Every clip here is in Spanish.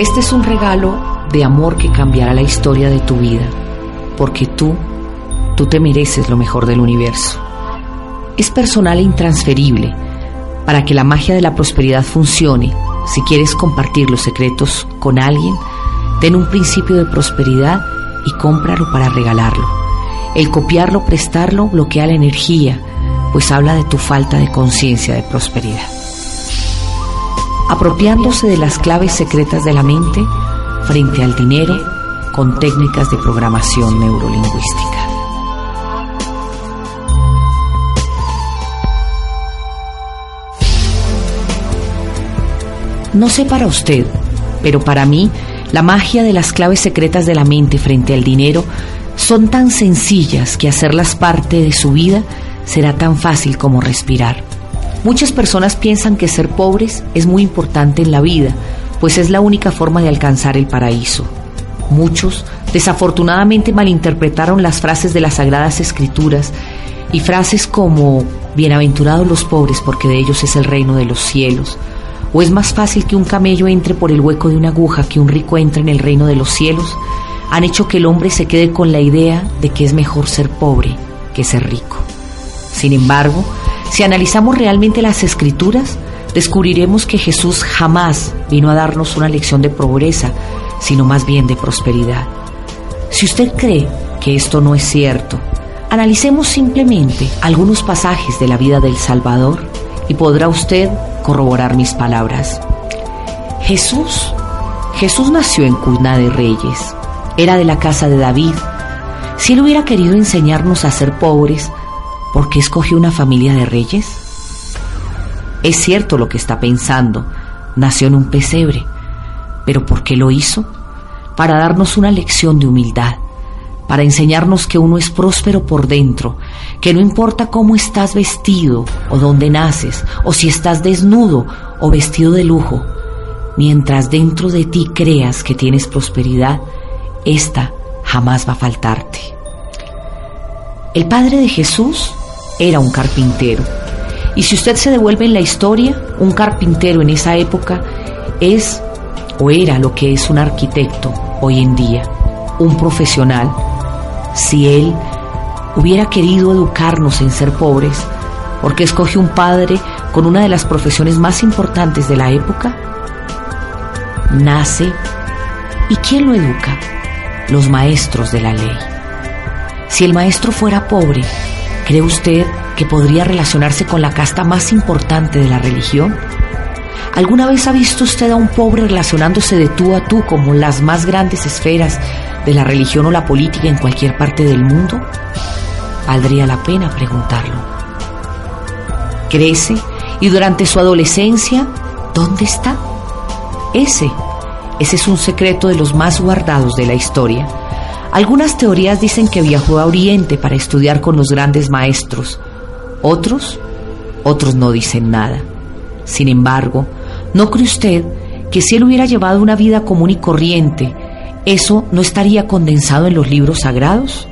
Este es un regalo de amor que cambiará la historia de tu vida, porque tú, tú te mereces lo mejor del universo. Es personal e intransferible. Para que la magia de la prosperidad funcione, si quieres compartir los secretos con alguien, ten un principio de prosperidad y cómpralo para regalarlo. El copiarlo, prestarlo, bloquea la energía, pues habla de tu falta de conciencia de prosperidad. Apropiándose de las claves secretas de la mente frente al dinero con técnicas de programación neurolingüística. No sé para usted, pero para mí la magia de las claves secretas de la mente frente al dinero son tan sencillas que hacerlas parte de su vida será tan fácil como respirar. Muchas personas piensan que ser pobres es muy importante en la vida, pues es la única forma de alcanzar el paraíso. Muchos desafortunadamente malinterpretaron las frases de las Sagradas Escrituras y frases como Bienaventurados los pobres porque de ellos es el reino de los cielos, o es más fácil que un camello entre por el hueco de una aguja que un rico entre en el reino de los cielos, han hecho que el hombre se quede con la idea de que es mejor ser pobre que ser rico. Sin embargo, si analizamos realmente las escrituras, descubriremos que Jesús jamás vino a darnos una lección de pobreza, sino más bien de prosperidad. Si usted cree que esto no es cierto, analicemos simplemente algunos pasajes de la vida del Salvador y podrá usted corroborar mis palabras. Jesús, Jesús nació en cuna de reyes, era de la casa de David. Si él hubiera querido enseñarnos a ser pobres, ¿por qué escogió una familia de reyes? Es cierto lo que está pensando, nació en un pesebre, pero ¿por qué lo hizo? Para darnos una lección de humildad, para enseñarnos que uno es próspero por dentro, que no importa cómo estás vestido o dónde naces, o si estás desnudo o vestido de lujo, mientras dentro de ti creas que tienes prosperidad, esta jamás va a faltarte. El padre de Jesús era un carpintero. Y si usted se devuelve en la historia, un carpintero en esa época es o era lo que es un arquitecto hoy en día, un profesional si Él hubiera querido educarnos en ser pobres, porque escoge un padre con una de las profesiones más importantes de la época, nace ¿y quién lo educa? Los maestros de la ley. Si el maestro fuera pobre, ¿cree usted que podría relacionarse con la casta más importante de la religión? ¿Alguna vez ha visto usted a un pobre relacionándose de tú a tú como las más grandes esferas de la religión o la política en cualquier parte del mundo? Valdría la pena preguntarlo. Crece y durante su adolescencia, ¿dónde está? Ese, ese es un secreto de los más guardados de la historia. Algunas teorías dicen que viajó a Oriente para estudiar con los grandes maestros. Otros, otros no dicen nada. Sin embargo, ¿no cree usted que si él hubiera llevado una vida común y corriente, ¿Eso no estaría condensado en los libros sagrados?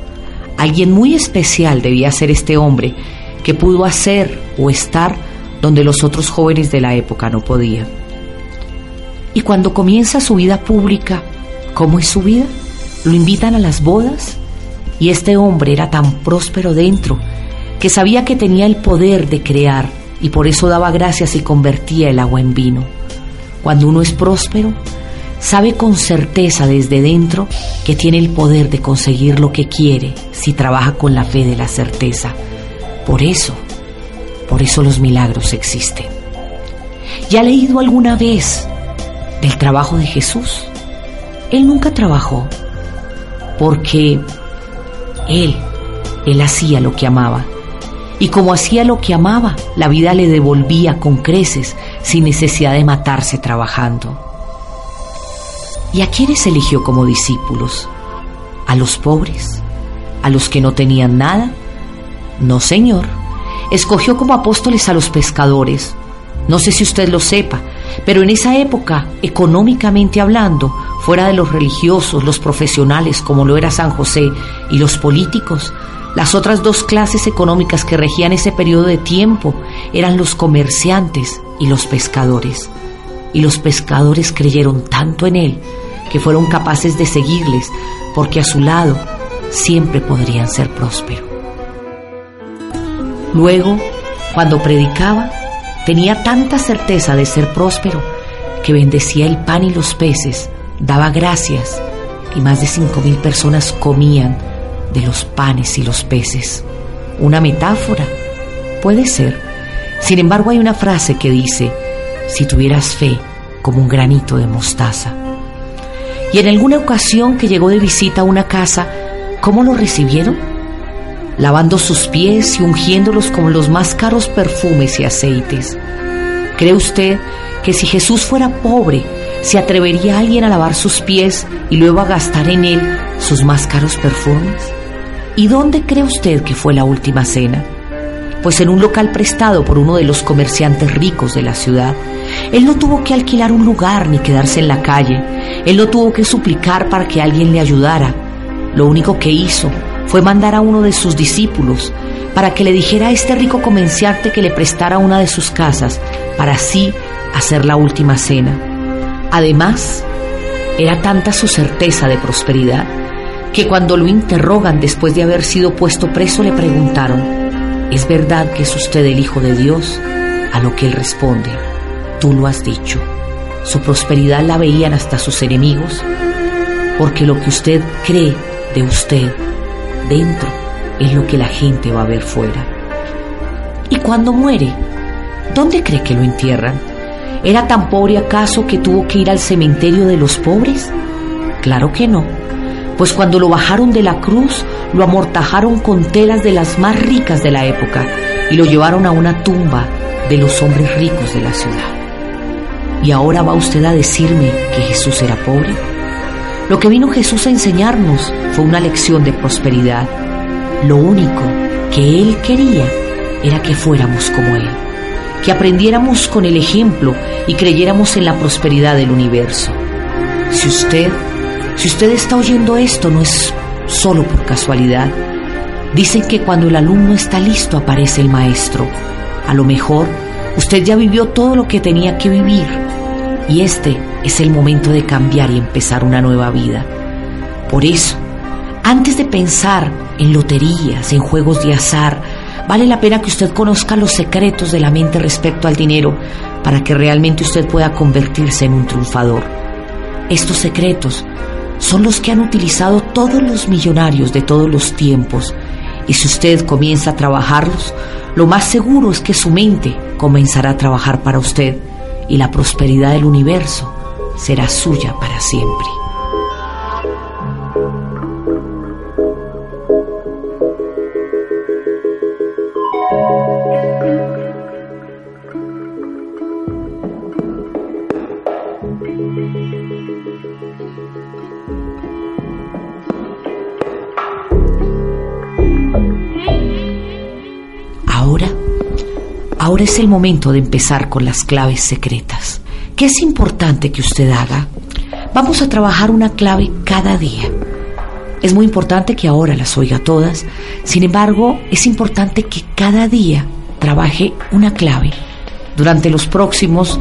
Alguien muy especial debía ser este hombre que pudo hacer o estar donde los otros jóvenes de la época no podían. Y cuando comienza su vida pública, ¿cómo es su vida? Lo invitan a las bodas y este hombre era tan próspero dentro que sabía que tenía el poder de crear y por eso daba gracias y convertía el agua en vino. Cuando uno es próspero, sabe con certeza desde dentro que tiene el poder de conseguir lo que quiere si trabaja con la fe de la certeza. Por eso, por eso los milagros existen. ¿Ya ha leído alguna vez del trabajo de Jesús? Él nunca trabajó porque Él, Él hacía lo que amaba. Y como hacía lo que amaba, la vida le devolvía con creces sin necesidad de matarse trabajando. ¿Y a quiénes eligió como discípulos? ¿A los pobres? ¿A los que no tenían nada? No, Señor. Escogió como apóstoles a los pescadores. No sé si usted lo sepa, pero en esa época, económicamente hablando, fuera de los religiosos, los profesionales, como lo era San José, y los políticos, las otras dos clases económicas que regían ese periodo de tiempo eran los comerciantes y los pescadores. y los pescadores creyeron tanto en él que fueron capaces de seguirles porque a su lado siempre podrían ser prósperos. Luego, cuando predicaba, tenía tanta certeza de ser próspero que bendecía el pan y los peces, daba gracias y más de cinco mil personas comían de los panes y los peces. Una metáfora, puede ser. Sin embargo, hay una frase que dice, si tuvieras fe como un granito de mostaza. Y en alguna ocasión que llegó de visita a una casa, ¿cómo lo recibieron? Lavando sus pies y ungiéndolos con los más caros perfumes y aceites. ¿Cree usted que si Jesús fuera pobre, se atrevería alguien a lavar sus pies y luego a gastar en él sus más caros perfumes? ¿Y dónde cree usted que fue la última cena? Pues en un local prestado por uno de los comerciantes ricos de la ciudad. Él no tuvo que alquilar un lugar ni quedarse en la calle. Él no tuvo que suplicar para que alguien le ayudara. Lo único que hizo fue mandar a uno de sus discípulos para que le dijera a este rico comerciante que le prestara una de sus casas para así hacer la última cena. Además, era tanta su certeza de prosperidad que cuando lo interrogan después de haber sido puesto preso le preguntaron, ¿es verdad que es usted el Hijo de Dios? A lo que él responde, tú lo has dicho. Su prosperidad la veían hasta sus enemigos, porque lo que usted cree de usted dentro es lo que la gente va a ver fuera. ¿Y cuando muere? ¿Dónde cree que lo entierran? ¿Era tan pobre acaso que tuvo que ir al cementerio de los pobres? Claro que no, pues cuando lo bajaron de la cruz, lo amortajaron con telas de las más ricas de la época y lo llevaron a una tumba de los hombres ricos de la ciudad. ¿Y ahora va usted a decirme que Jesús era pobre? Lo que vino Jesús a enseñarnos fue una lección de prosperidad. Lo único que Él quería era que fuéramos como Él que aprendiéramos con el ejemplo y creyéramos en la prosperidad del universo. Si usted, si usted está oyendo esto, no es solo por casualidad. Dicen que cuando el alumno está listo aparece el maestro. A lo mejor usted ya vivió todo lo que tenía que vivir y este es el momento de cambiar y empezar una nueva vida. Por eso, antes de pensar en loterías, en juegos de azar, Vale la pena que usted conozca los secretos de la mente respecto al dinero para que realmente usted pueda convertirse en un triunfador. Estos secretos son los que han utilizado todos los millonarios de todos los tiempos y si usted comienza a trabajarlos, lo más seguro es que su mente comenzará a trabajar para usted y la prosperidad del universo será suya para siempre. Ahora es el momento de empezar con las claves secretas. ¿Qué es importante que usted haga? Vamos a trabajar una clave cada día. Es muy importante que ahora las oiga todas, sin embargo, es importante que cada día trabaje una clave. Durante los próximos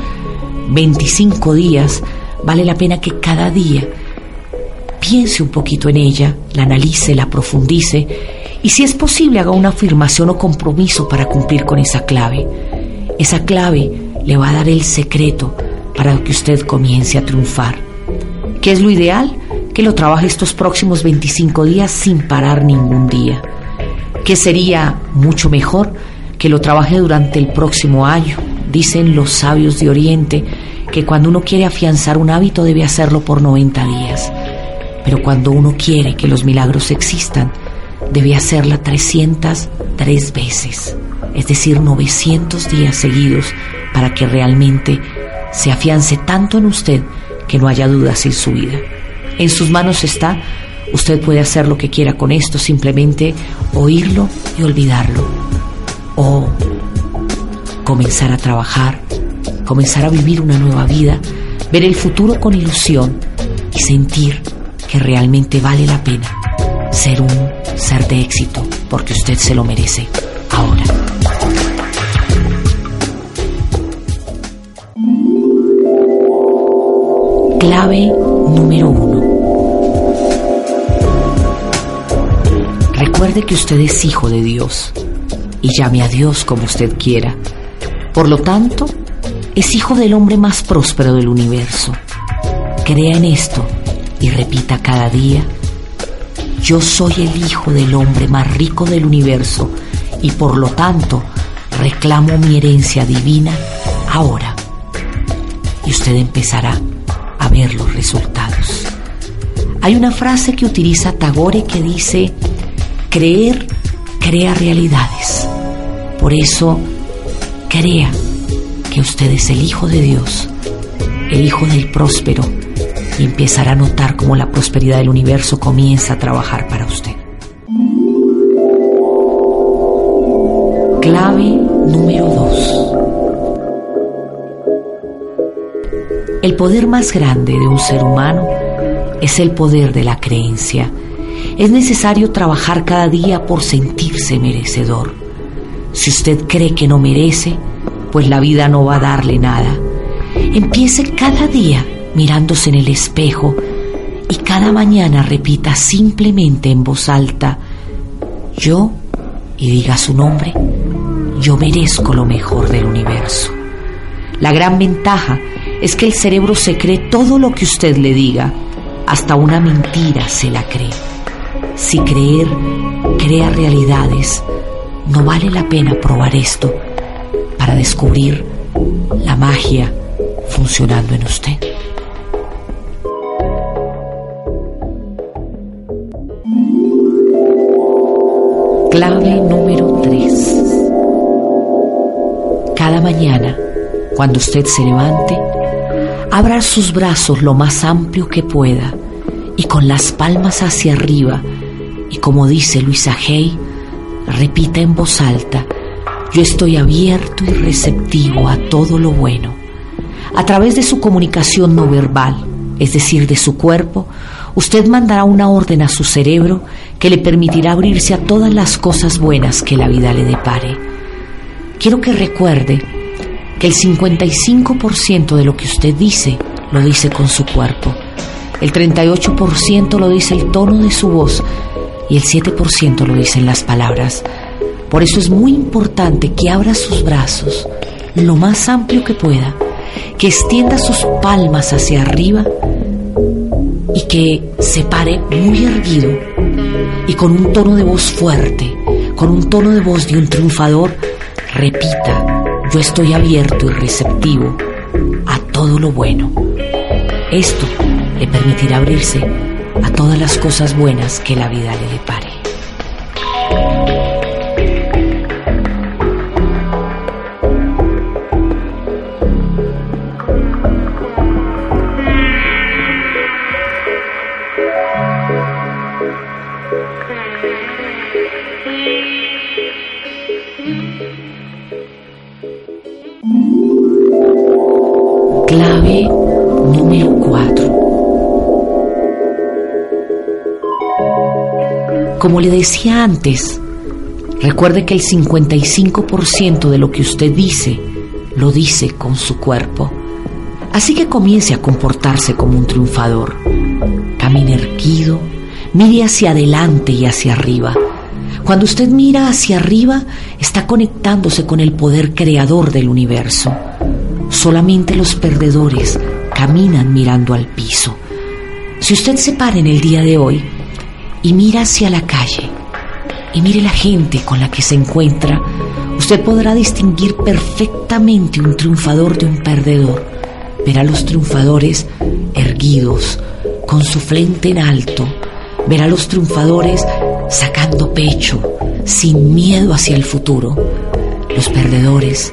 25 días, vale la pena que cada día piense un poquito en ella, la analice, la profundice y si es posible haga una afirmación o compromiso para cumplir con esa clave. Esa clave le va a dar el secreto para que usted comience a triunfar. ¿Qué es lo ideal? Que lo trabaje estos próximos 25 días sin parar ningún día. ¿Qué sería mucho mejor? Que lo trabaje durante el próximo año. Dicen los sabios de Oriente que cuando uno quiere afianzar un hábito debe hacerlo por 90 días. Pero cuando uno quiere que los milagros existan, debe hacerla 303 veces, es decir, 900 días seguidos, para que realmente se afiance tanto en usted que no haya dudas en su vida. En sus manos está, usted puede hacer lo que quiera con esto, simplemente oírlo y olvidarlo. O comenzar a trabajar, comenzar a vivir una nueva vida, ver el futuro con ilusión y sentir que realmente vale la pena ser un ser de éxito, porque usted se lo merece ahora. Clave número uno. Recuerde que usted es hijo de Dios y llame a Dios como usted quiera. Por lo tanto, es hijo del hombre más próspero del universo. Crea en esto y repita cada día, yo soy el hijo del hombre más rico del universo y por lo tanto reclamo mi herencia divina ahora. Y usted empezará a ver los resultados. Hay una frase que utiliza Tagore que dice, creer crea realidades. Por eso, crea que usted es el Hijo de Dios, el Hijo del próspero, y empezará a notar cómo la prosperidad del universo comienza a trabajar para usted. Clave número 2. El poder más grande de un ser humano es el poder de la creencia. Es necesario trabajar cada día por sentirse merecedor. Si usted cree que no merece, pues la vida no va a darle nada. Empiece cada día mirándose en el espejo y cada mañana repita simplemente en voz alta, yo, y diga su nombre, yo merezco lo mejor del universo. La gran ventaja es que el cerebro se cree todo lo que usted le diga, hasta una mentira se la cree. Si creer crea realidades, no vale la pena probar esto para descubrir la magia funcionando en usted. Clave número 3. Cada mañana, cuando usted se levante, abra sus brazos lo más amplio que pueda y con las palmas hacia arriba y como dice Luisa Hay, repita en voz alta, yo estoy abierto y receptivo a todo lo bueno. A través de su comunicación no verbal, es decir, de su cuerpo, usted mandará una orden a su cerebro que le permitirá abrirse a todas las cosas buenas que la vida le depare. Quiero que recuerde que el 55% de lo que usted dice lo dice con su cuerpo, el 38% lo dice el tono de su voz y el 7% lo dicen las palabras. Por eso es muy importante que abra sus brazos lo más amplio que pueda, que extienda sus palmas hacia arriba y que se pare muy erguido y con un tono de voz fuerte, con un tono de voz de un triunfador, repita, yo estoy abierto y receptivo a todo lo bueno. Esto le permitirá abrirse a todas las cosas buenas que la vida le depare. Como le decía antes, recuerde que el 55% de lo que usted dice lo dice con su cuerpo. Así que comience a comportarse como un triunfador. Camine erguido, mire hacia adelante y hacia arriba. Cuando usted mira hacia arriba, está conectándose con el poder creador del universo. Solamente los perdedores caminan mirando al piso. Si usted se para en el día de hoy y mira hacia la calle y mire la gente con la que se encuentra, usted podrá distinguir perfectamente un triunfador de un perdedor. Verá a los triunfadores erguidos, con su frente en alto. Verá a los triunfadores sacando pecho, sin miedo hacia el futuro. Los perdedores,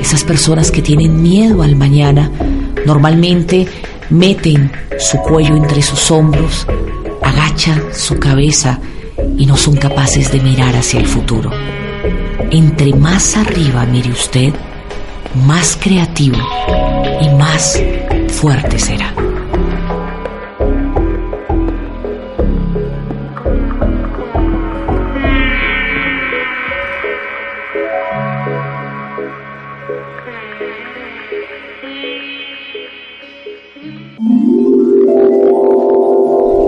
esas personas que tienen miedo al mañana, normalmente meten su cuello entre sus hombros, agachan su cabeza y no son capaces de mirar hacia el futuro. Entre más arriba mire usted, más creativo y más fuerte será.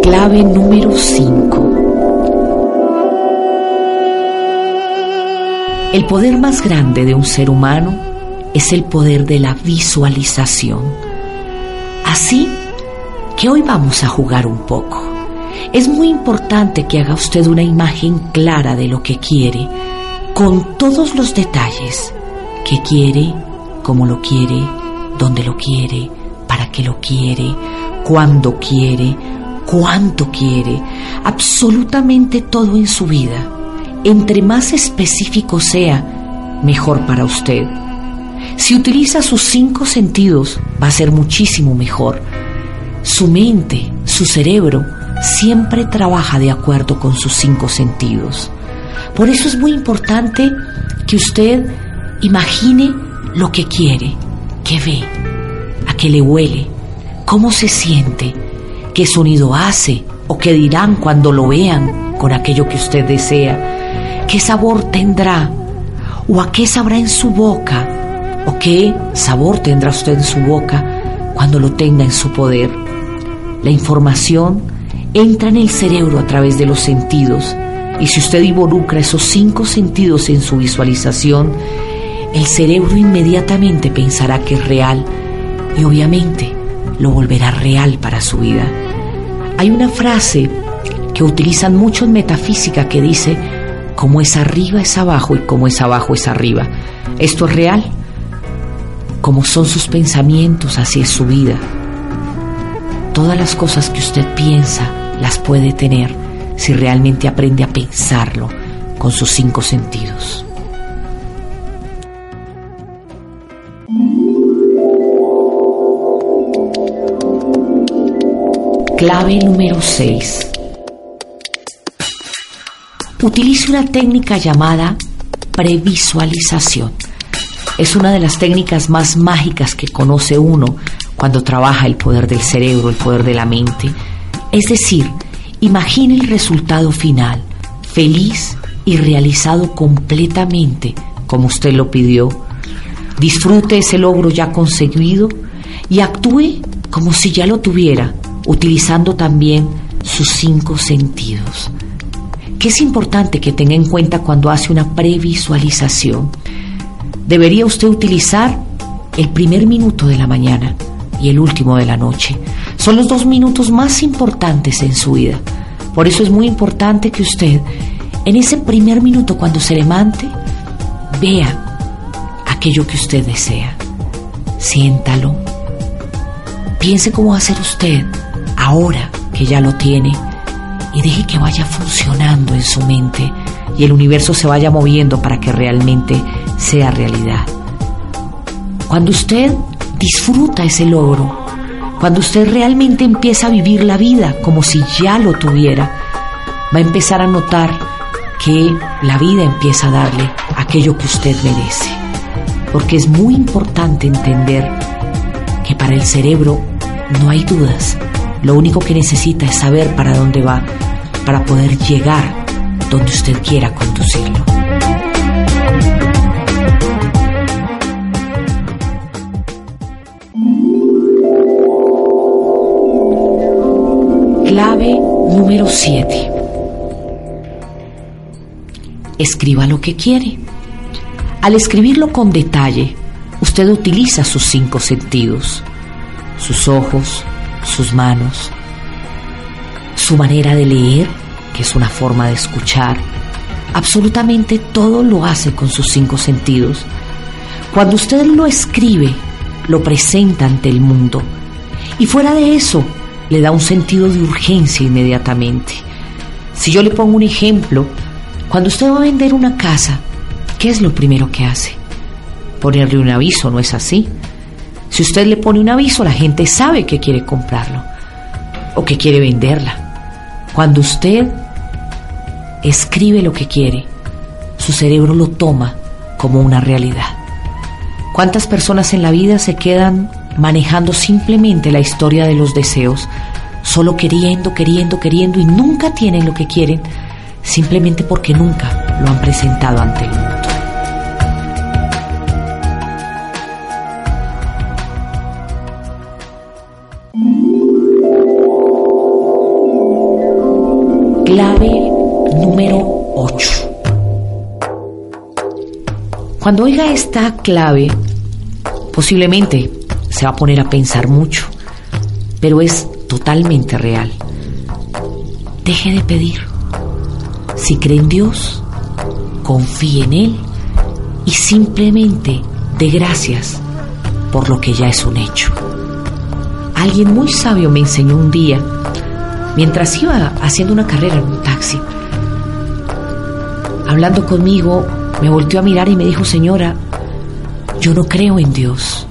Clave número 5. El poder más grande de un ser humano es el poder de la visualización. Así que hoy vamos a jugar un poco. Es muy importante que haga usted una imagen clara de lo que quiere, con todos los detalles que quiere, cómo lo quiere, dónde lo quiere, para qué lo quiere, cuándo quiere, cuánto quiere, absolutamente todo en su vida. Entre más específico sea, mejor para usted. Si utiliza sus cinco sentidos, va a ser muchísimo mejor. Su mente, su cerebro, siempre trabaja de acuerdo con sus cinco sentidos. Por eso es muy importante que usted imagine lo que quiere, que ve, a qué le huele, cómo se siente, qué sonido hace o qué dirán cuando lo vean con aquello que usted desea, qué sabor tendrá o a qué sabrá en su boca o qué sabor tendrá usted en su boca cuando lo tenga en su poder. La información entra en el cerebro a través de los sentidos y si usted involucra esos cinco sentidos en su visualización, el cerebro inmediatamente pensará que es real y obviamente lo volverá real para su vida. Hay una frase que utilizan mucho en metafísica que dice, como es arriba es abajo y como es abajo es arriba. Esto es real. Como son sus pensamientos, así es su vida. Todas las cosas que usted piensa las puede tener si realmente aprende a pensarlo con sus cinco sentidos. Clave número 6. Utilice una técnica llamada previsualización. Es una de las técnicas más mágicas que conoce uno cuando trabaja el poder del cerebro, el poder de la mente. Es decir, imagine el resultado final, feliz y realizado completamente como usted lo pidió. Disfrute ese logro ya conseguido y actúe como si ya lo tuviera utilizando también sus cinco sentidos. ¿Qué es importante que tenga en cuenta cuando hace una previsualización? Debería usted utilizar el primer minuto de la mañana y el último de la noche. Son los dos minutos más importantes en su vida. Por eso es muy importante que usted, en ese primer minuto cuando se levante, vea aquello que usted desea. Siéntalo. Piense cómo va a ser usted ahora que ya lo tiene y deje que vaya funcionando en su mente y el universo se vaya moviendo para que realmente sea realidad. Cuando usted disfruta ese logro, cuando usted realmente empieza a vivir la vida como si ya lo tuviera, va a empezar a notar que la vida empieza a darle aquello que usted merece. Porque es muy importante entender que para el cerebro no hay dudas, lo único que necesita es saber para dónde va para poder llegar donde usted quiera conducirlo. Clave número 7. Escriba lo que quiere. Al escribirlo con detalle, usted utiliza sus cinco sentidos, sus ojos, sus manos, su manera de leer, que es una forma de escuchar. Absolutamente todo lo hace con sus cinco sentidos. Cuando usted lo escribe, lo presenta ante el mundo. Y fuera de eso, le da un sentido de urgencia inmediatamente. Si yo le pongo un ejemplo, cuando usted va a vender una casa, ¿qué es lo primero que hace? Ponerle un aviso, ¿no es así? Si usted le pone un aviso, la gente sabe que quiere comprarlo o que quiere venderla. Cuando usted escribe lo que quiere, su cerebro lo toma como una realidad. ¿Cuántas personas en la vida se quedan manejando simplemente la historia de los deseos, solo queriendo, queriendo, queriendo y nunca tienen lo que quieren, simplemente porque nunca lo han presentado ante el mundo? Cuando oiga esta clave, posiblemente se va a poner a pensar mucho, pero es totalmente real. Deje de pedir. Si cree en Dios, confíe en Él y simplemente dé gracias por lo que ya es un hecho. Alguien muy sabio me enseñó un día, mientras iba haciendo una carrera en un taxi, hablando conmigo, me volteó a mirar y me dijo, señora, yo no creo en Dios.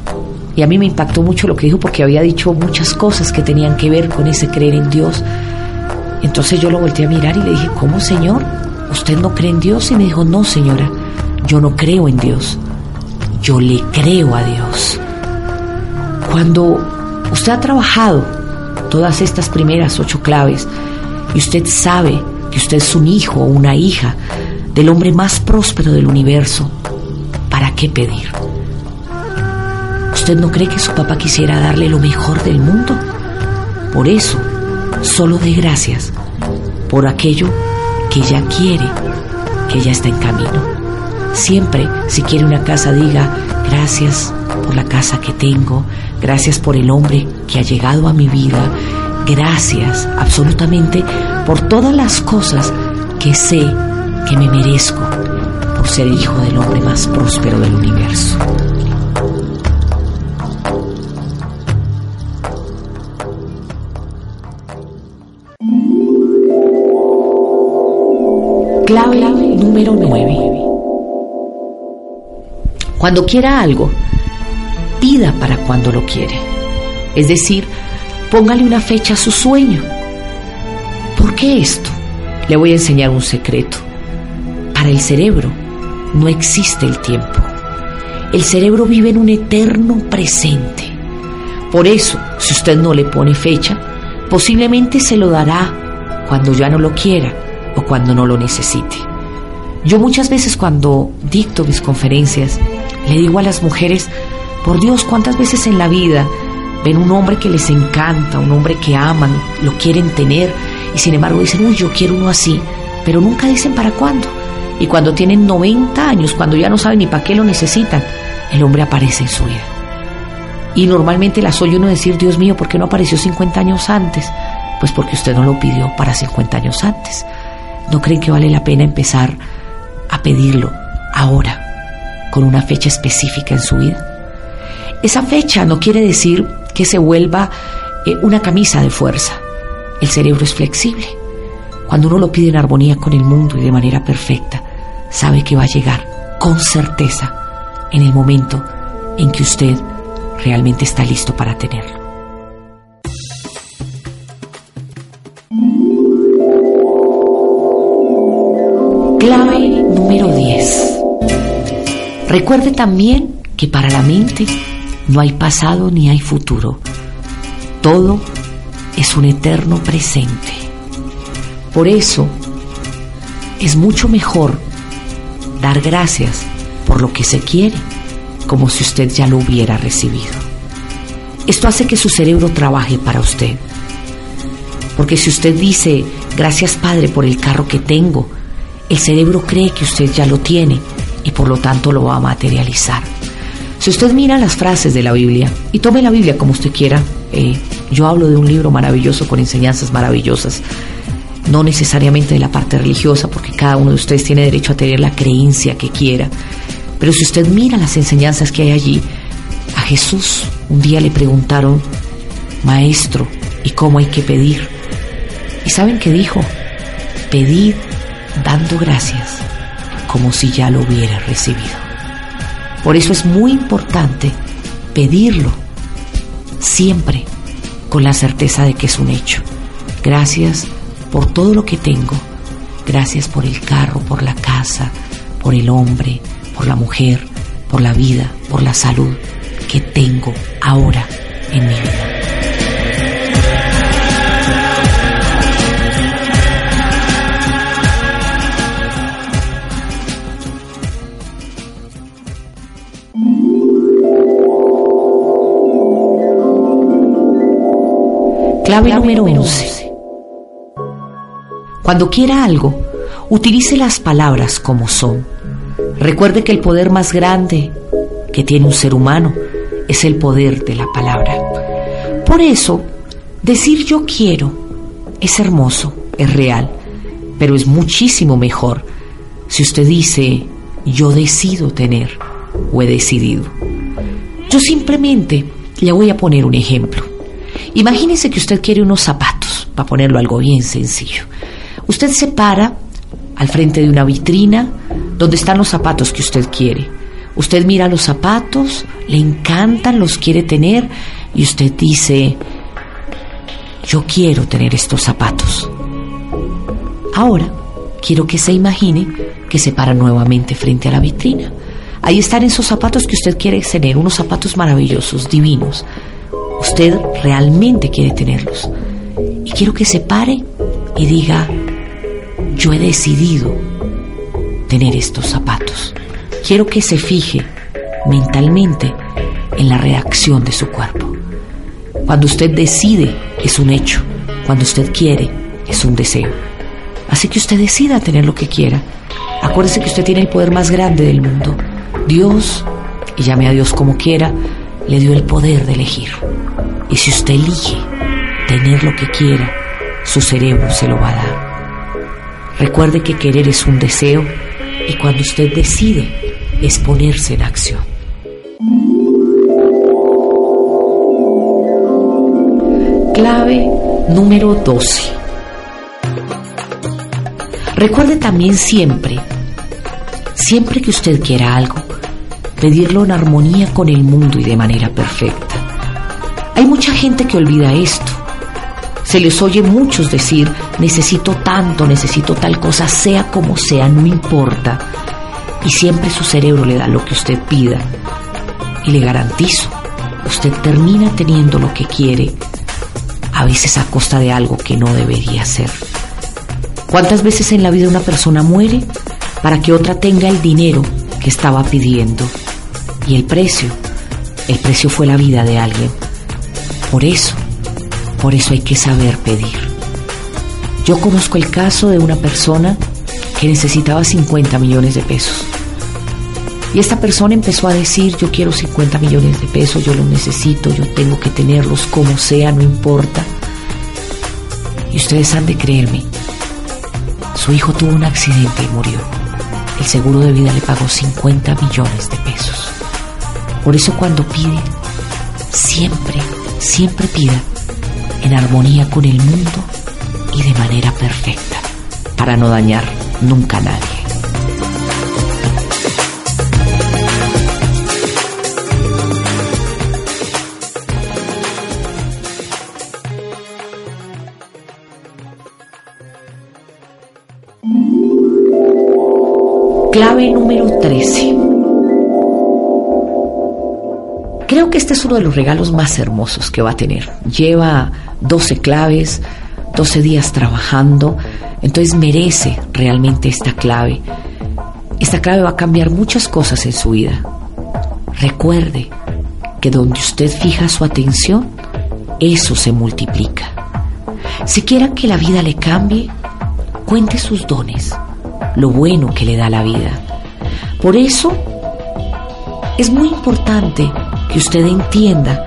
Y a mí me impactó mucho lo que dijo porque había dicho muchas cosas que tenían que ver con ese creer en Dios. Entonces yo lo volteé a mirar y le dije, ¿cómo señor? ¿Usted no cree en Dios? Y me dijo, no señora, yo no creo en Dios. Yo le creo a Dios. Cuando usted ha trabajado todas estas primeras ocho claves y usted sabe que usted es un hijo o una hija del hombre más próspero del universo, ¿para qué pedir? ¿Usted no cree que su papá quisiera darle lo mejor del mundo? Por eso, solo dé gracias por aquello que ya quiere, que ya está en camino. Siempre, si quiere una casa, diga gracias por la casa que tengo, gracias por el hombre que ha llegado a mi vida, gracias absolutamente por todas las cosas que sé que me merezco por ser hijo del hombre más próspero del universo. Clave número 9. Cuando quiera algo, pida para cuando lo quiere. Es decir, póngale una fecha a su sueño. ¿Por qué esto? Le voy a enseñar un secreto. El cerebro no existe el tiempo. El cerebro vive en un eterno presente. Por eso, si usted no le pone fecha, posiblemente se lo dará cuando ya no lo quiera o cuando no lo necesite. Yo muchas veces cuando dicto mis conferencias, le digo a las mujeres, por Dios, cuántas veces en la vida ven un hombre que les encanta, un hombre que aman, lo quieren tener, y sin embargo dicen, uy, yo quiero uno así, pero nunca dicen para cuándo. Y cuando tienen 90 años, cuando ya no saben ni para qué lo necesitan, el hombre aparece en su vida. Y normalmente las oye uno decir, Dios mío, ¿por qué no apareció 50 años antes? Pues porque usted no lo pidió para 50 años antes. ¿No creen que vale la pena empezar a pedirlo ahora, con una fecha específica en su vida? Esa fecha no quiere decir que se vuelva eh, una camisa de fuerza. El cerebro es flexible. Cuando uno lo pide en armonía con el mundo y de manera perfecta, sabe que va a llegar con certeza en el momento en que usted realmente está listo para tenerlo. Clave número 10. Recuerde también que para la mente no hay pasado ni hay futuro. Todo es un eterno presente. Por eso es mucho mejor dar gracias por lo que se quiere, como si usted ya lo hubiera recibido. Esto hace que su cerebro trabaje para usted. Porque si usted dice, gracias Padre por el carro que tengo, el cerebro cree que usted ya lo tiene y por lo tanto lo va a materializar. Si usted mira las frases de la Biblia, y tome la Biblia como usted quiera, eh, yo hablo de un libro maravilloso con enseñanzas maravillosas, no necesariamente de la parte religiosa, porque cada uno de ustedes tiene derecho a tener la creencia que quiera, pero si usted mira las enseñanzas que hay allí, a Jesús un día le preguntaron, Maestro, ¿y cómo hay que pedir? ¿Y saben qué dijo? Pedid dando gracias, como si ya lo hubiera recibido. Por eso es muy importante pedirlo siempre con la certeza de que es un hecho. Gracias por todo lo que tengo. Gracias por el carro, por la casa, por el hombre, por la mujer, por la vida, por la salud que tengo ahora en mi vida. Clave número 11. Cuando quiera algo, utilice las palabras como son. Recuerde que el poder más grande que tiene un ser humano es el poder de la palabra. Por eso, decir yo quiero es hermoso, es real, pero es muchísimo mejor si usted dice yo decido tener o he decidido. Yo simplemente le voy a poner un ejemplo. Imagínese que usted quiere unos zapatos, para ponerlo algo bien sencillo. Usted se para al frente de una vitrina donde están los zapatos que usted quiere. Usted mira los zapatos, le encantan, los quiere tener y usted dice, yo quiero tener estos zapatos. Ahora, quiero que se imagine que se para nuevamente frente a la vitrina. Ahí están esos zapatos que usted quiere tener, unos zapatos maravillosos, divinos. Usted realmente quiere tenerlos. Y quiero que se pare y diga, yo he decidido tener estos zapatos. Quiero que se fije mentalmente en la reacción de su cuerpo. Cuando usted decide es un hecho, cuando usted quiere es un deseo. Así que usted decida tener lo que quiera. Acuérdese que usted tiene el poder más grande del mundo. Dios, y llame a Dios como quiera, le dio el poder de elegir. Y si usted elige tener lo que quiera, su cerebro se lo va a dar. Recuerde que querer es un deseo y cuando usted decide es ponerse en acción. Clave número 12. Recuerde también siempre, siempre que usted quiera algo, pedirlo en armonía con el mundo y de manera perfecta. Hay mucha gente que olvida esto. Se les oye muchos decir, necesito tanto, necesito tal cosa, sea como sea, no importa. Y siempre su cerebro le da lo que usted pida. Y le garantizo, usted termina teniendo lo que quiere, a veces a costa de algo que no debería ser. ¿Cuántas veces en la vida una persona muere para que otra tenga el dinero que estaba pidiendo? Y el precio, el precio fue la vida de alguien. Por eso, por eso hay que saber pedir. Yo conozco el caso de una persona que necesitaba 50 millones de pesos. Y esta persona empezó a decir, yo quiero 50 millones de pesos, yo los necesito, yo tengo que tenerlos como sea, no importa. Y ustedes han de creerme, su hijo tuvo un accidente y murió. El seguro de vida le pagó 50 millones de pesos. Por eso cuando pide, siempre, siempre pida en armonía con el mundo y de manera perfecta, para no dañar nunca a nadie. Clave número 13. Creo que este es uno de los regalos más hermosos que va a tener. Lleva 12 claves, 12 días trabajando, entonces merece realmente esta clave. Esta clave va a cambiar muchas cosas en su vida. Recuerde que donde usted fija su atención, eso se multiplica. Si quiera que la vida le cambie, cuente sus dones, lo bueno que le da la vida. Por eso es muy importante que usted entienda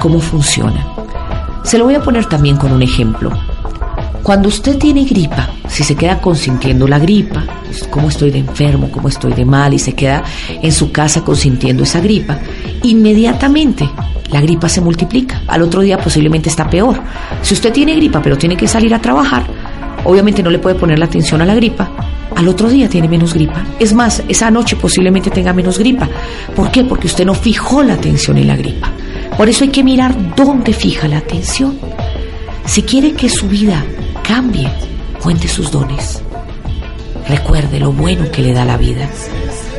cómo funciona. Se lo voy a poner también con un ejemplo. Cuando usted tiene gripa, si se queda consintiendo la gripa, pues, cómo estoy de enfermo, cómo estoy de mal, y se queda en su casa consintiendo esa gripa, inmediatamente la gripa se multiplica. Al otro día posiblemente está peor. Si usted tiene gripa pero tiene que salir a trabajar, obviamente no le puede poner la atención a la gripa. Al otro día tiene menos gripa. Es más, esa noche posiblemente tenga menos gripa. ¿Por qué? Porque usted no fijó la atención en la gripa. Por eso hay que mirar dónde fija la atención. Si quiere que su vida Cambie, cuente sus dones. Recuerde lo bueno que le da la vida.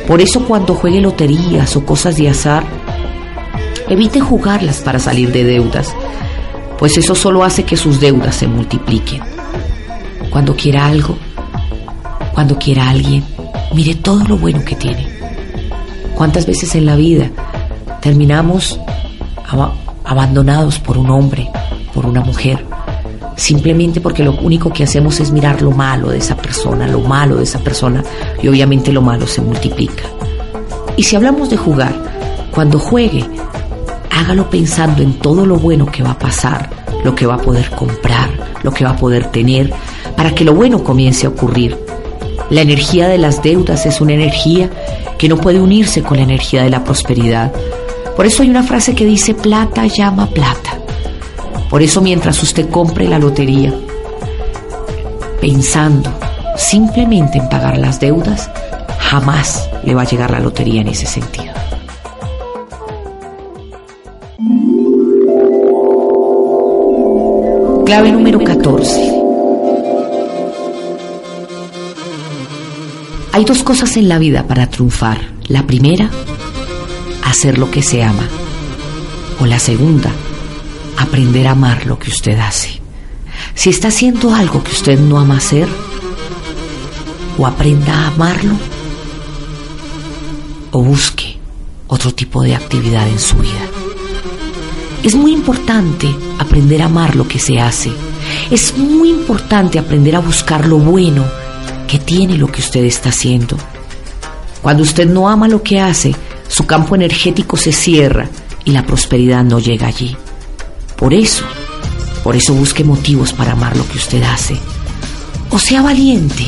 Por eso cuando juegue loterías o cosas de azar, evite jugarlas para salir de deudas, pues eso solo hace que sus deudas se multipliquen. Cuando quiera algo, cuando quiera alguien, mire todo lo bueno que tiene. ¿Cuántas veces en la vida terminamos abandonados por un hombre, por una mujer? simplemente porque lo único que hacemos es mirar lo malo de esa persona, lo malo de esa persona, y obviamente lo malo se multiplica. Y si hablamos de jugar, cuando juegue, hágalo pensando en todo lo bueno que va a pasar, lo que va a poder comprar, lo que va a poder tener, para que lo bueno comience a ocurrir. La energía de las deudas es una energía que no puede unirse con la energía de la prosperidad. Por eso hay una frase que dice plata llama plata. Por eso mientras usted compre la lotería, pensando simplemente en pagar las deudas, jamás le va a llegar la lotería en ese sentido. Clave número 14. Hay dos cosas en la vida para triunfar. La primera, hacer lo que se ama. O la segunda, aprender a amar lo que usted hace. Si está haciendo algo que usted no ama hacer, o aprenda a amarlo, o busque otro tipo de actividad en su vida. Es muy importante aprender a amar lo que se hace. Es muy importante aprender a buscar lo bueno que tiene lo que usted está haciendo. Cuando usted no ama lo que hace, su campo energético se cierra y la prosperidad no llega allí. Por eso, por eso busque motivos para amar lo que usted hace. O sea valiente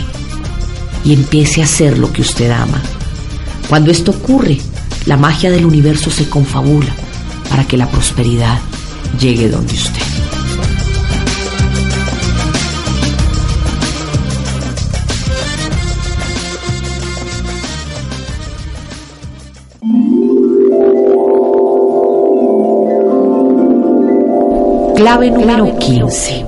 y empiece a hacer lo que usted ama. Cuando esto ocurre, la magia del universo se confabula para que la prosperidad llegue donde usted. Clave número 15.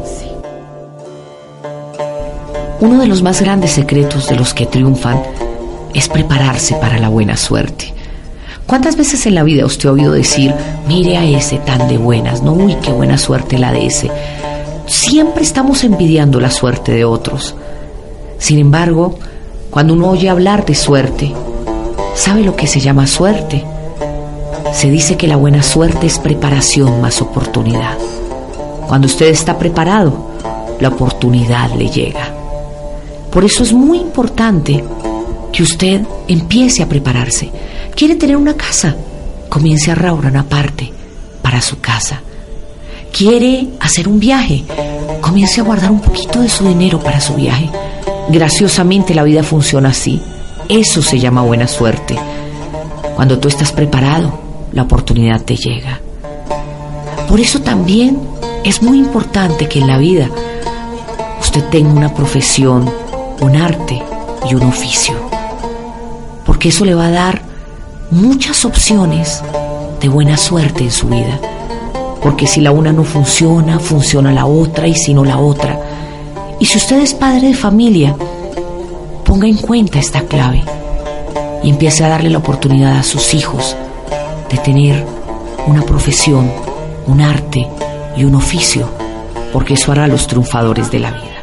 Uno de los más grandes secretos de los que triunfan es prepararse para la buena suerte. ¿Cuántas veces en la vida usted ha oído decir, mire a ese tan de buenas, no, uy, qué buena suerte la de ese? Siempre estamos envidiando la suerte de otros. Sin embargo, cuando uno oye hablar de suerte, ¿sabe lo que se llama suerte? Se dice que la buena suerte es preparación más oportunidad. Cuando usted está preparado, la oportunidad le llega. Por eso es muy importante que usted empiece a prepararse. ¿Quiere tener una casa? Comience a ahorrar una parte para su casa. ¿Quiere hacer un viaje? Comience a guardar un poquito de su dinero para su viaje. Graciosamente la vida funciona así. Eso se llama buena suerte. Cuando tú estás preparado, la oportunidad te llega. Por eso también es muy importante que en la vida usted tenga una profesión, un arte y un oficio, porque eso le va a dar muchas opciones de buena suerte en su vida, porque si la una no funciona, funciona la otra y si no la otra. Y si usted es padre de familia, ponga en cuenta esta clave y empiece a darle la oportunidad a sus hijos de tener una profesión, un arte y un oficio, porque eso hará los triunfadores de la vida.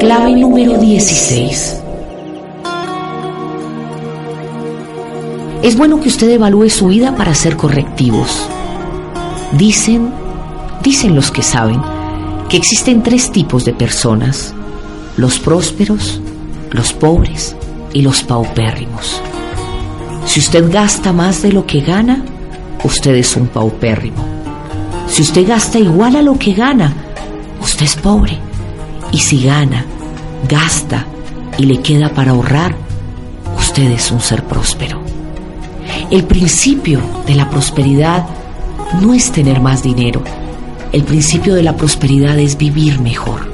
Clave número 16. Es bueno que usted evalúe su vida para hacer correctivos. Dicen, dicen los que saben, que existen tres tipos de personas, los prósperos, los pobres y los paupérrimos. Si usted gasta más de lo que gana, usted es un paupérrimo. Si usted gasta igual a lo que gana, usted es pobre. Y si gana, gasta y le queda para ahorrar, usted es un ser próspero. El principio de la prosperidad no es tener más dinero. El principio de la prosperidad es vivir mejor.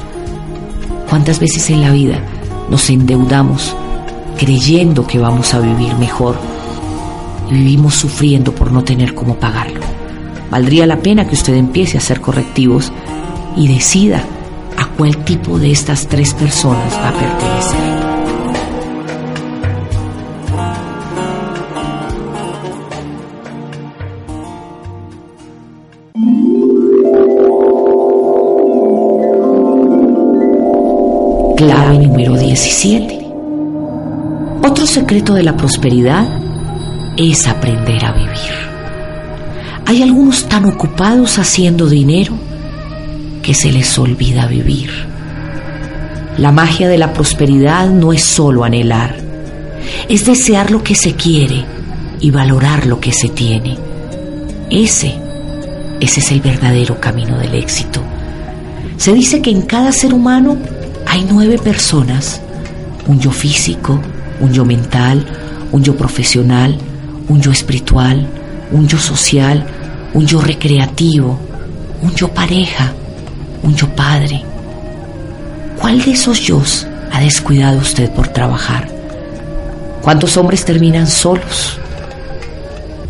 ¿Cuántas veces en la vida nos endeudamos creyendo que vamos a vivir mejor y vivimos sufriendo por no tener cómo pagarlo? Valdría la pena que usted empiece a hacer correctivos y decida a cuál tipo de estas tres personas va a pertenecer. 17. Otro secreto de la prosperidad es aprender a vivir. Hay algunos tan ocupados haciendo dinero que se les olvida vivir. La magia de la prosperidad no es solo anhelar, es desear lo que se quiere y valorar lo que se tiene. Ese, ese es el verdadero camino del éxito. Se dice que en cada ser humano hay nueve personas, un yo físico, un yo mental, un yo profesional, un yo espiritual, un yo social, un yo recreativo, un yo pareja, un yo padre. ¿Cuál de esos yo ha descuidado usted por trabajar? ¿Cuántos hombres terminan solos?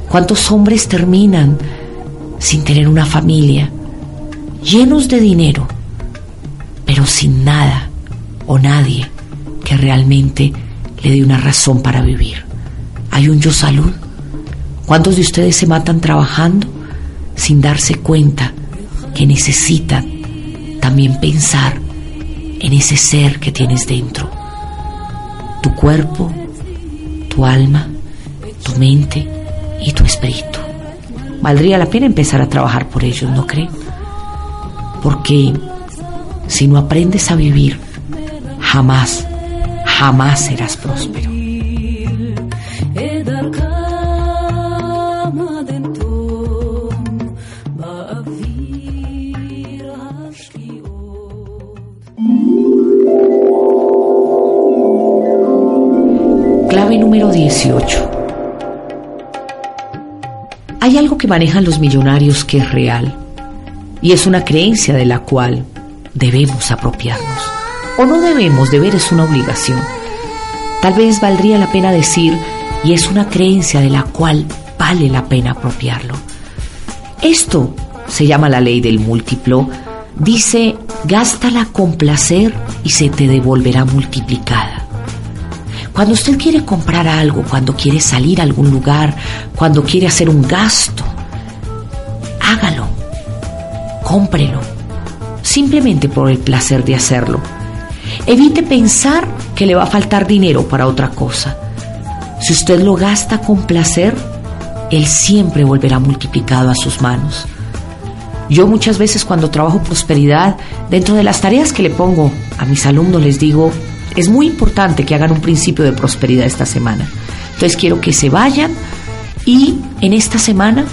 ¿Cuántos hombres terminan sin tener una familia, llenos de dinero, pero sin nada o nadie realmente le dé una razón para vivir? ¿Hay un yo salud? ¿Cuántos de ustedes se matan trabajando sin darse cuenta que necesitan también pensar en ese ser que tienes dentro? Tu cuerpo, tu alma, tu mente y tu espíritu. Valdría la pena empezar a trabajar por ellos, ¿no cree? Porque si no aprendes a vivir, jamás, jamás serás próspero. Clave número 18. Hay algo que manejan los millonarios que es real y es una creencia de la cual debemos apropiarnos. O no debemos, deber es una obligación. Tal vez valdría la pena decir, y es una creencia de la cual vale la pena apropiarlo. Esto se llama la ley del múltiplo. Dice, gástala con placer y se te devolverá multiplicada. Cuando usted quiere comprar algo, cuando quiere salir a algún lugar, cuando quiere hacer un gasto, hágalo, cómprelo, simplemente por el placer de hacerlo. Evite pensar que le va a faltar dinero para otra cosa. Si usted lo gasta con placer, él siempre volverá multiplicado a sus manos. Yo muchas veces cuando trabajo prosperidad, dentro de las tareas que le pongo a mis alumnos les digo, es muy importante que hagan un principio de prosperidad esta semana. Entonces quiero que se vayan y en esta semana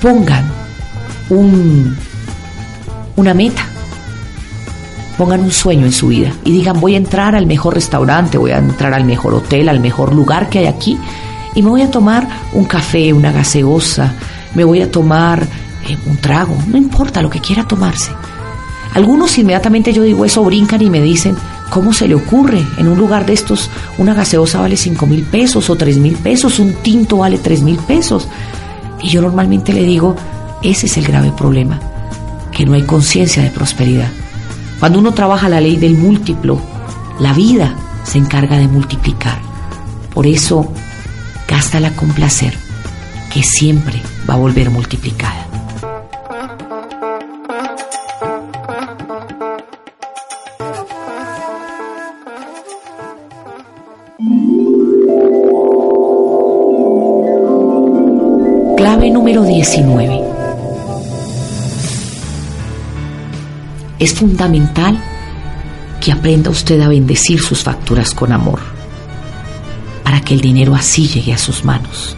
pongan un, una meta, pongan un sueño en su vida y digan voy a entrar al mejor restaurante, voy a entrar al mejor hotel, al mejor lugar que hay aquí y me voy a tomar un café, una gaseosa, me voy a tomar eh, un trago, no importa lo que quiera tomarse. Algunos inmediatamente yo digo eso brincan y me dicen, ¿Cómo se le ocurre? En un lugar de estos, una gaseosa vale 5 mil pesos o 3 mil pesos, un tinto vale 3 mil pesos. Y yo normalmente le digo, ese es el grave problema, que no hay conciencia de prosperidad. Cuando uno trabaja la ley del múltiplo, la vida se encarga de multiplicar. Por eso, gástala con placer, que siempre va a volver multiplicada. Fundamental que aprenda usted a bendecir sus facturas con amor, para que el dinero así llegue a sus manos.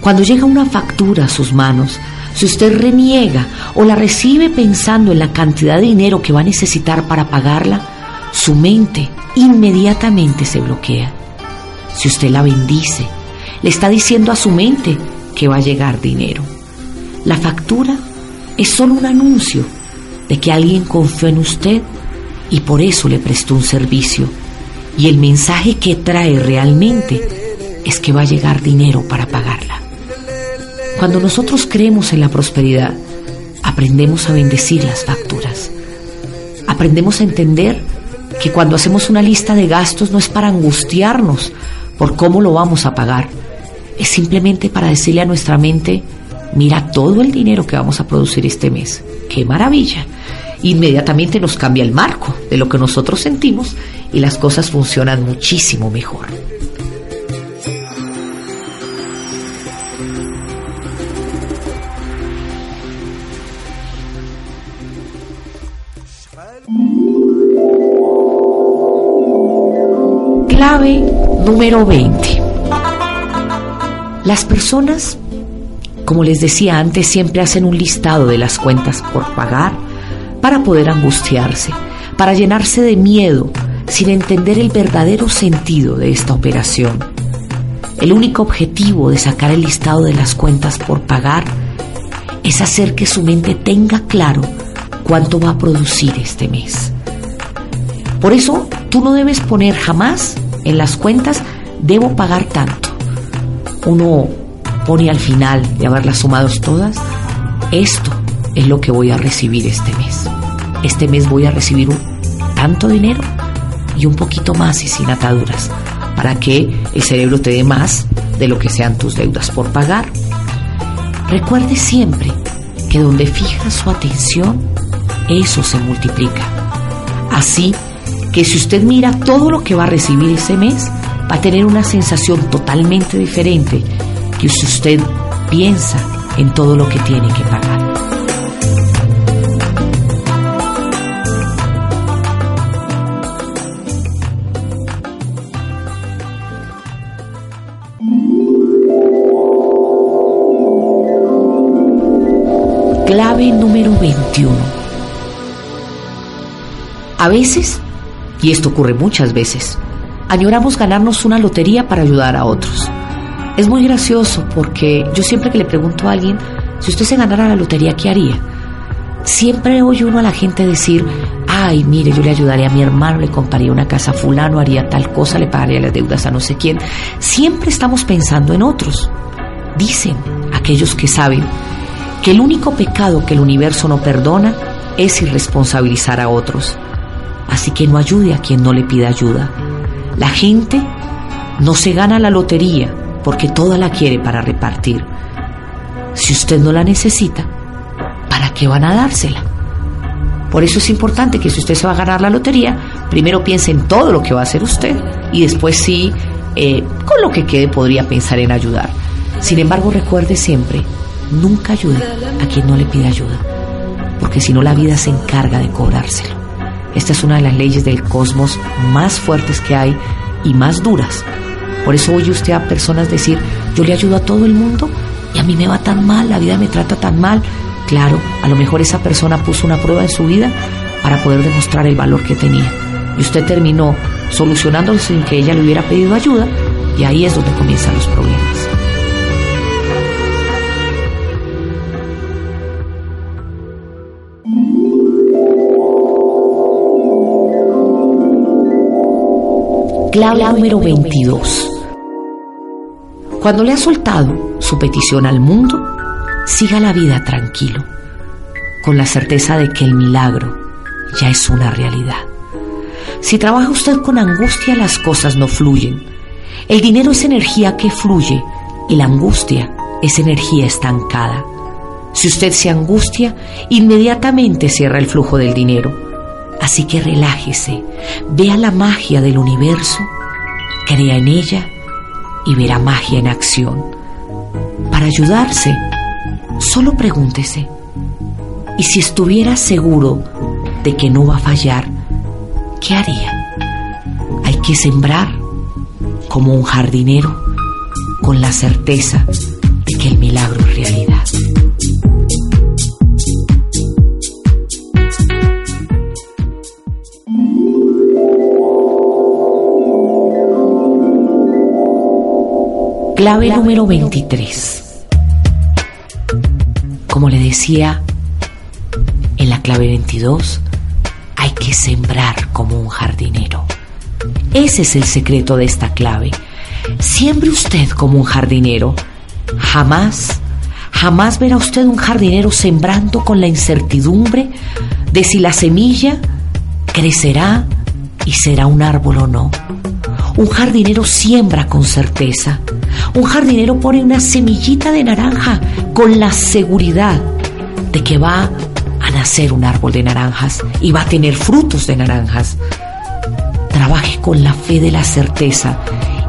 Cuando llega una factura a sus manos, si usted reniega o la recibe pensando en la cantidad de dinero que va a necesitar para pagarla, su mente inmediatamente se bloquea. Si usted la bendice, le está diciendo a su mente que va a llegar dinero. La factura es solo un anuncio de que alguien confió en usted y por eso le prestó un servicio. Y el mensaje que trae realmente es que va a llegar dinero para pagarla. Cuando nosotros creemos en la prosperidad, aprendemos a bendecir las facturas. Aprendemos a entender que cuando hacemos una lista de gastos no es para angustiarnos por cómo lo vamos a pagar, es simplemente para decirle a nuestra mente, mira todo el dinero que vamos a producir este mes. ¡Qué maravilla! Inmediatamente nos cambia el marco de lo que nosotros sentimos y las cosas funcionan muchísimo mejor. Clave número 20. Las personas, como les decía antes, siempre hacen un listado de las cuentas por pagar para poder angustiarse, para llenarse de miedo, sin entender el verdadero sentido de esta operación. El único objetivo de sacar el listado de las cuentas por pagar es hacer que su mente tenga claro cuánto va a producir este mes. Por eso tú no debes poner jamás en las cuentas debo pagar tanto. Uno pone al final de haberlas sumados todas, esto es lo que voy a recibir este mes. Este mes voy a recibir tanto dinero y un poquito más y sin ataduras, para que el cerebro te dé más de lo que sean tus deudas por pagar. Recuerde siempre que donde fija su atención, eso se multiplica. Así que si usted mira todo lo que va a recibir ese mes, va a tener una sensación totalmente diferente que si usted piensa en todo lo que tiene que pagar. Clave número 21. A veces y esto ocurre muchas veces. Añoramos ganarnos una lotería para ayudar a otros. Es muy gracioso porque yo siempre que le pregunto a alguien, si usted se ganara la lotería, ¿qué haría? Siempre oye uno a la gente decir, ay, mire, yo le ayudaría a mi hermano, le compraría una casa a fulano, haría tal cosa, le pagaría las deudas a no sé quién. Siempre estamos pensando en otros. Dicen aquellos que saben que el único pecado que el universo no perdona es irresponsabilizar a otros así que no ayude a quien no le pida ayuda. La gente no se gana la lotería porque toda la quiere para repartir. Si usted no la necesita, ¿para qué van a dársela? Por eso es importante que si usted se va a ganar la lotería, primero piense en todo lo que va a hacer usted y después sí, eh, con lo que quede podría pensar en ayudar. Sin embargo, recuerde siempre, nunca ayude a quien no le pida ayuda, porque si no la vida se encarga de cobrárselo. Esta es una de las leyes del cosmos más fuertes que hay y más duras. Por eso oye usted a personas decir, yo le ayudo a todo el mundo y a mí me va tan mal, la vida me trata tan mal. Claro, a lo mejor esa persona puso una prueba en su vida para poder demostrar el valor que tenía. Y usted terminó solucionándolo sin que ella le hubiera pedido ayuda y ahí es donde comienzan los problemas. Clave número 22. Cuando le ha soltado su petición al mundo, siga la vida tranquilo, con la certeza de que el milagro ya es una realidad. Si trabaja usted con angustia, las cosas no fluyen. El dinero es energía que fluye y la angustia es energía estancada. Si usted se angustia, inmediatamente cierra el flujo del dinero Así que relájese, vea la magia del universo, crea en ella y verá magia en acción. Para ayudarse, solo pregúntese, ¿y si estuviera seguro de que no va a fallar, qué haría? Hay que sembrar como un jardinero con la certeza de que el milagro es realidad. Clave número 23. Como le decía, en la clave 22 hay que sembrar como un jardinero. Ese es el secreto de esta clave. Siembre usted como un jardinero. Jamás, jamás verá usted un jardinero sembrando con la incertidumbre de si la semilla crecerá y será un árbol o no. Un jardinero siembra con certeza Un jardinero pone una semillita de naranja con la seguridad de que va a nacer un árbol de naranjas y va a tener frutos de naranjas. Trabaje con la fe de la certeza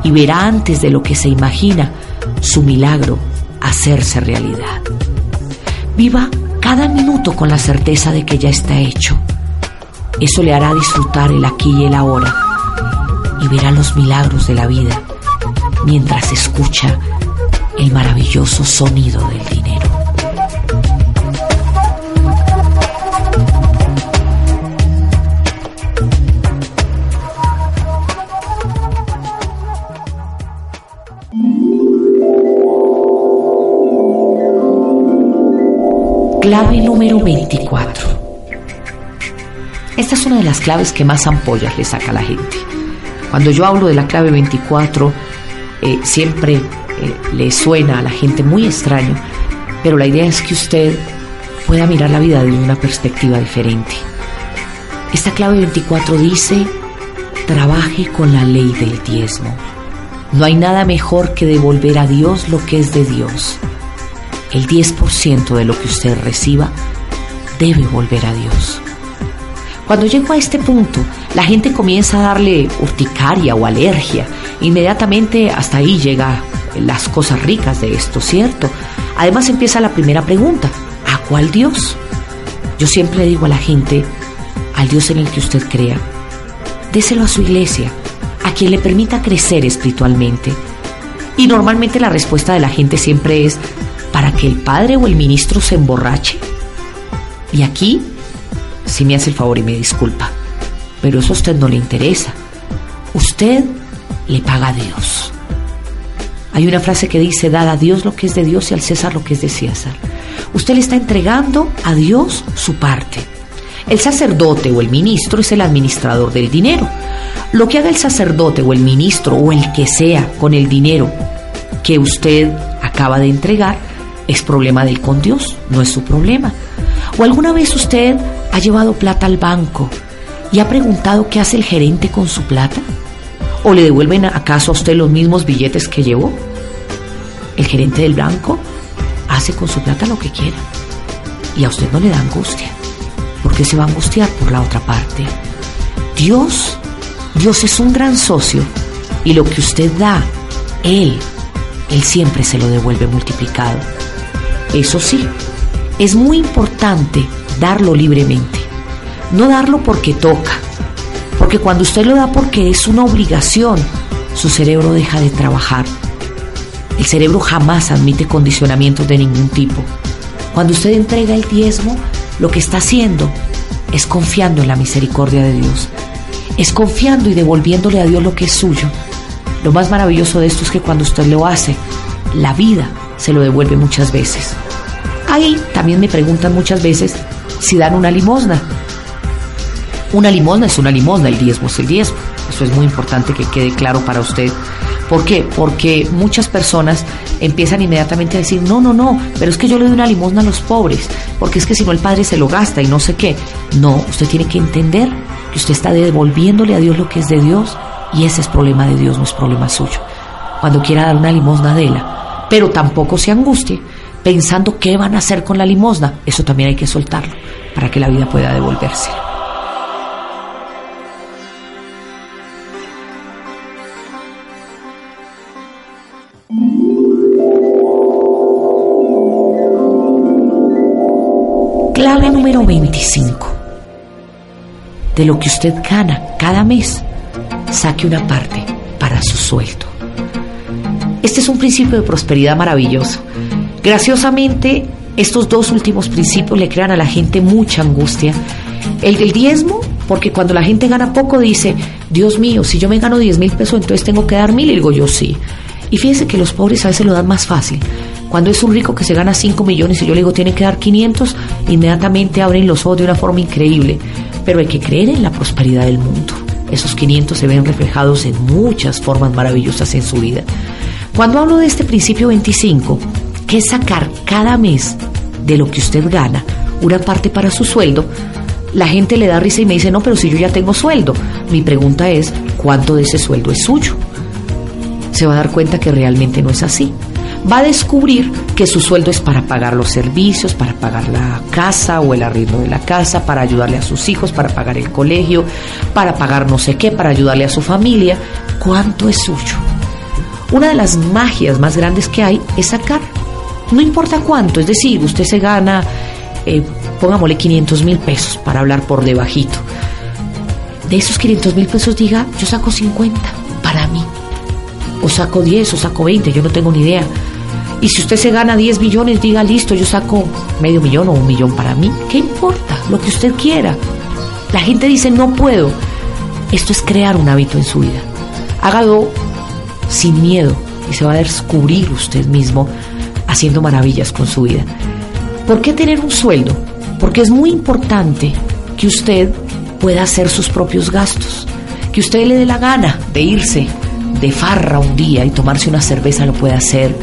y verá antes de lo que se imagina su milagro hacerse realidad. Viva cada minuto con la certeza de que ya está hecho. Eso le hará disfrutar el aquí y el ahora y verá los milagros de la vida mientras escucha el maravilloso sonido del dinero. Clave número 24. Esta es una de las claves que más ampollas le saca a la gente. Cuando yo hablo de la clave 24, eh, siempre eh, le suena a la gente muy extraño, pero la idea es que usted pueda mirar la vida desde una perspectiva diferente. Esta clave 24 dice, trabaje con la ley del diezmo. No hay nada mejor que devolver a Dios lo que es de Dios el 10% de lo que usted reciba debe volver a Dios. Cuando llego a este punto, la gente comienza a darle urticaria o alergia. Inmediatamente hasta ahí llega las cosas ricas de esto, ¿cierto? Además empieza la primera pregunta, ¿a cuál Dios? Yo siempre digo a la gente, al Dios en el que usted crea, déselo a su iglesia, a quien le permita crecer espiritualmente. Y normalmente la respuesta de la gente siempre es, para que el padre o el ministro se emborrache. Y aquí, si me hace el favor y me disculpa, pero eso a usted no le interesa. Usted le paga a Dios. Hay una frase que dice, dad a Dios lo que es de Dios y al César lo que es de César. Usted le está entregando a Dios su parte. El sacerdote o el ministro es el administrador del dinero. Lo que haga el sacerdote o el ministro o el que sea con el dinero que usted acaba de entregar es problema del con Dios, no es su problema. ¿O alguna vez usted ha llevado plata al banco y ha preguntado qué hace el gerente con su plata? ¿O le devuelven acaso a usted los mismos billetes que llevó? El gerente del banco hace con su plata lo que quiera y a usted no le da angustia, porque se va a angustiar por la otra parte. Dios, Dios es un gran socio y lo que usted da, Él, Él siempre se lo devuelve multiplicado. Eso sí, es muy importante darlo libremente, no darlo porque toca, porque cuando usted lo da porque es una obligación, su cerebro deja de trabajar. El cerebro jamás admite condicionamientos de ningún tipo. Cuando usted entrega el diezmo, lo que está haciendo es confiando en la misericordia de Dios, es confiando y devolviéndole a Dios lo que es suyo. Lo más maravilloso de esto es que cuando usted lo hace, la vida se lo devuelve muchas veces. Ahí también me preguntan muchas veces si dan una limosna. Una limosna es una limosna, el diezmo es el diezmo. Eso es muy importante que quede claro para usted. ¿Por qué? Porque muchas personas empiezan inmediatamente a decir, no, no, no, pero es que yo le doy una limosna a los pobres, porque es que si no el padre se lo gasta y no sé qué. No, usted tiene que entender que usted está devolviéndole a Dios lo que es de Dios y ese es problema de Dios, no es problema suyo. Cuando quiera dar una limosna, déla pero tampoco se angustie pensando qué van a hacer con la limosna. Eso también hay que soltarlo para que la vida pueda devolverse. Clave número 25. De lo que usted gana cada mes, saque una parte para su sueldo. Este es un principio de prosperidad maravilloso. Graciosamente, estos dos últimos principios le crean a la gente mucha angustia. El del diezmo, porque cuando la gente gana poco dice, Dios mío, si yo me gano 10 mil pesos, entonces tengo que dar mil. Y digo yo sí. Y fíjense que los pobres a veces lo dan más fácil. Cuando es un rico que se gana 5 millones y yo le digo tiene que dar 500, inmediatamente abren los ojos de una forma increíble. Pero hay que creer en la prosperidad del mundo. Esos 500 se ven reflejados en muchas formas maravillosas en su vida. Cuando hablo de este principio 25, que es sacar cada mes de lo que usted gana una parte para su sueldo, la gente le da risa y me dice, no, pero si yo ya tengo sueldo. Mi pregunta es, ¿cuánto de ese sueldo es suyo? Se va a dar cuenta que realmente no es así. Va a descubrir que su sueldo es para pagar los servicios, para pagar la casa o el arriendo de la casa, para ayudarle a sus hijos, para pagar el colegio, para pagar no sé qué, para ayudarle a su familia. ¿Cuánto es suyo? Una de las magias más grandes que hay es sacar. No importa cuánto, es decir, usted se gana, eh, pongámosle 500 mil pesos para hablar por debajito. De esos 500 mil pesos diga, yo saco 50 para mí. O saco 10 o saco 20, yo no tengo ni idea. Y si usted se gana 10 millones, diga, listo, yo saco medio millón o un millón para mí. ¿Qué importa? Lo que usted quiera. La gente dice, no puedo. Esto es crear un hábito en su vida. Hágalo sin miedo y se va a descubrir usted mismo haciendo maravillas con su vida. ¿Por qué tener un sueldo? Porque es muy importante que usted pueda hacer sus propios gastos, que usted le dé la gana de irse de farra un día y tomarse una cerveza lo puede hacer,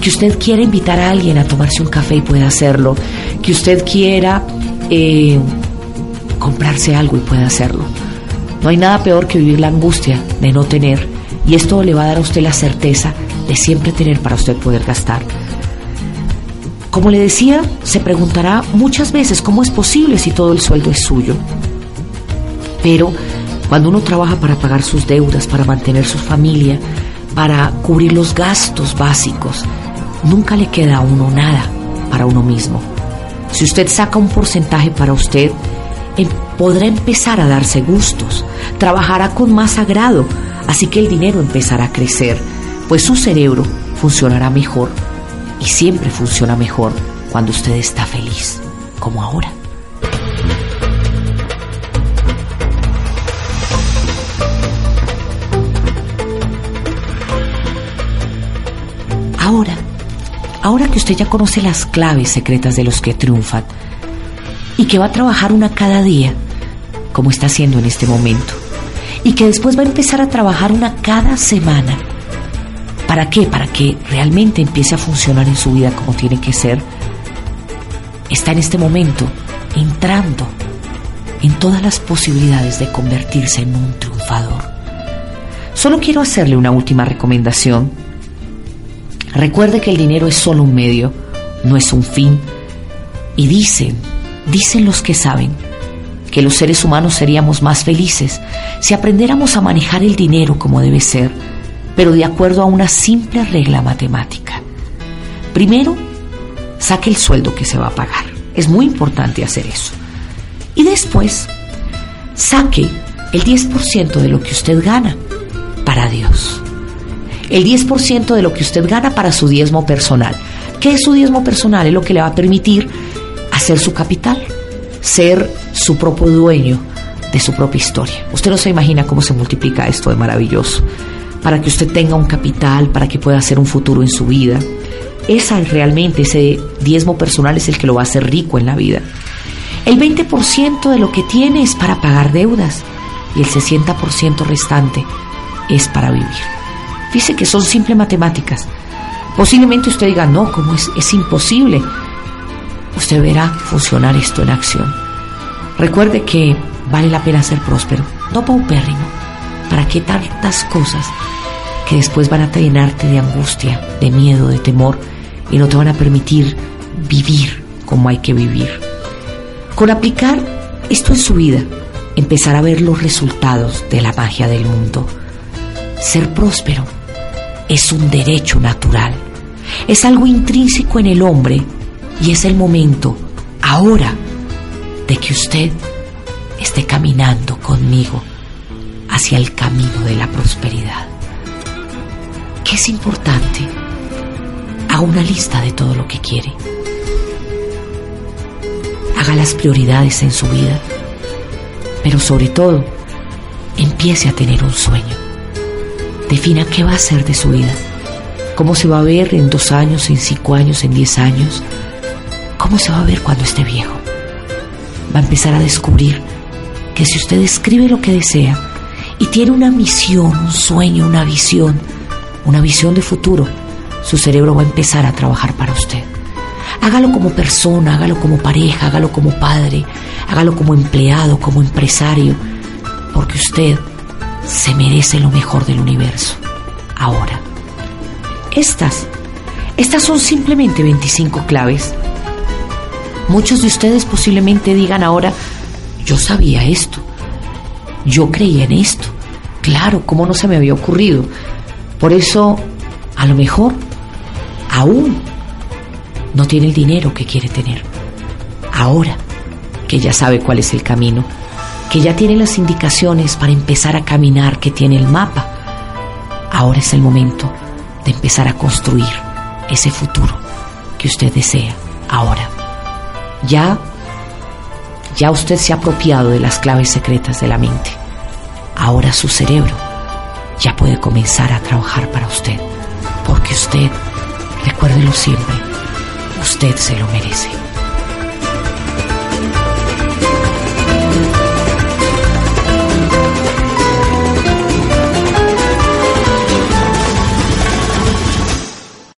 que usted quiera invitar a alguien a tomarse un café y puede hacerlo, que usted quiera eh, comprarse algo y puede hacerlo. No hay nada peor que vivir la angustia de no tener y esto le va a dar a usted la certeza de siempre tener para usted poder gastar. Como le decía, se preguntará muchas veces cómo es posible si todo el sueldo es suyo. Pero cuando uno trabaja para pagar sus deudas, para mantener su familia, para cubrir los gastos básicos, nunca le queda a uno nada para uno mismo. Si usted saca un porcentaje para usted, em, podrá empezar a darse gustos, trabajará con más agrado, así que el dinero empezará a crecer, pues su cerebro funcionará mejor y siempre funciona mejor cuando usted está feliz, como ahora. Ahora, ahora que usted ya conoce las claves secretas de los que triunfan y que va a trabajar una cada día, como está haciendo en este momento, y que después va a empezar a trabajar una cada semana, ¿para qué? Para que realmente empiece a funcionar en su vida como tiene que ser, está en este momento entrando en todas las posibilidades de convertirse en un triunfador. Solo quiero hacerle una última recomendación Recuerde que el dinero es solo un medio, no es un fin. Y dicen, dicen los que saben, que los seres humanos seríamos más felices si aprendiéramos a manejar el dinero como debe ser, pero de acuerdo a una simple regla matemática. Primero, saque el sueldo que se va a pagar. Es muy importante hacer eso. Y después, saque el 10% de lo que usted gana para Dios el 10% de lo que usted gana para su diezmo personal. ¿Qué es su diezmo personal? Es lo que le va a permitir hacer su capital, ser su propio dueño de su propia historia. Usted no se imagina cómo se multiplica esto de maravilloso. Para que usted tenga un capital, para que pueda hacer un futuro en su vida. Esa realmente, ese diezmo personal es el que lo va a hacer rico en la vida. El 20% de lo que tiene es para pagar deudas y el 60% restante es para vivir. Dice que son simples matemáticas. Posiblemente usted diga, no, ¿cómo es? Es imposible. Usted verá funcionar esto en acción. Recuerde que vale la pena ser próspero, no paupérrimo. ¿Para qué tantas cosas que después van a llenarte de angustia, de miedo, de temor y no te van a permitir vivir como hay que vivir? Con aplicar esto en su vida, empezar a ver los resultados de la magia del mundo. Ser próspero es un derecho natural, es algo intrínseco en el hombre y es el momento, ahora, de que usted esté caminando conmigo hacia el camino de la prosperidad. ¿Qué es importante? Haga una lista de todo lo que quiere. Haga las prioridades en su vida, pero sobre todo, empiece a tener un sueño defina qué va a hacer de su vida, cómo se va a ver en dos años, en cinco años, en diez años, cómo se va a ver cuando esté viejo. Va a empezar a descubrir que si usted escribe lo que desea y tiene una misión, un sueño, una visión, una visión de futuro, su cerebro va a empezar a trabajar para usted. Hágalo como persona, hágalo como pareja, hágalo como padre, hágalo como empleado, como empresario, porque usted se merece lo mejor del universo. Ahora. Estas, estas son simplemente 25 claves. Muchos de ustedes posiblemente digan ahora, yo sabía esto, yo creía en esto, claro, ¿cómo no se me había ocurrido? Por eso, a lo mejor, aún no tiene el dinero que quiere tener. Ahora que ya sabe cuál es el camino, que ya tiene las indicaciones para empezar a caminar, que tiene el mapa, ahora es el momento de empezar a construir ese futuro que usted desea ahora. Ya, ya usted se ha apropiado de las claves secretas de la mente. Ahora su cerebro ya puede comenzar a trabajar para usted, porque usted, recuérdelo siempre, usted se lo merece.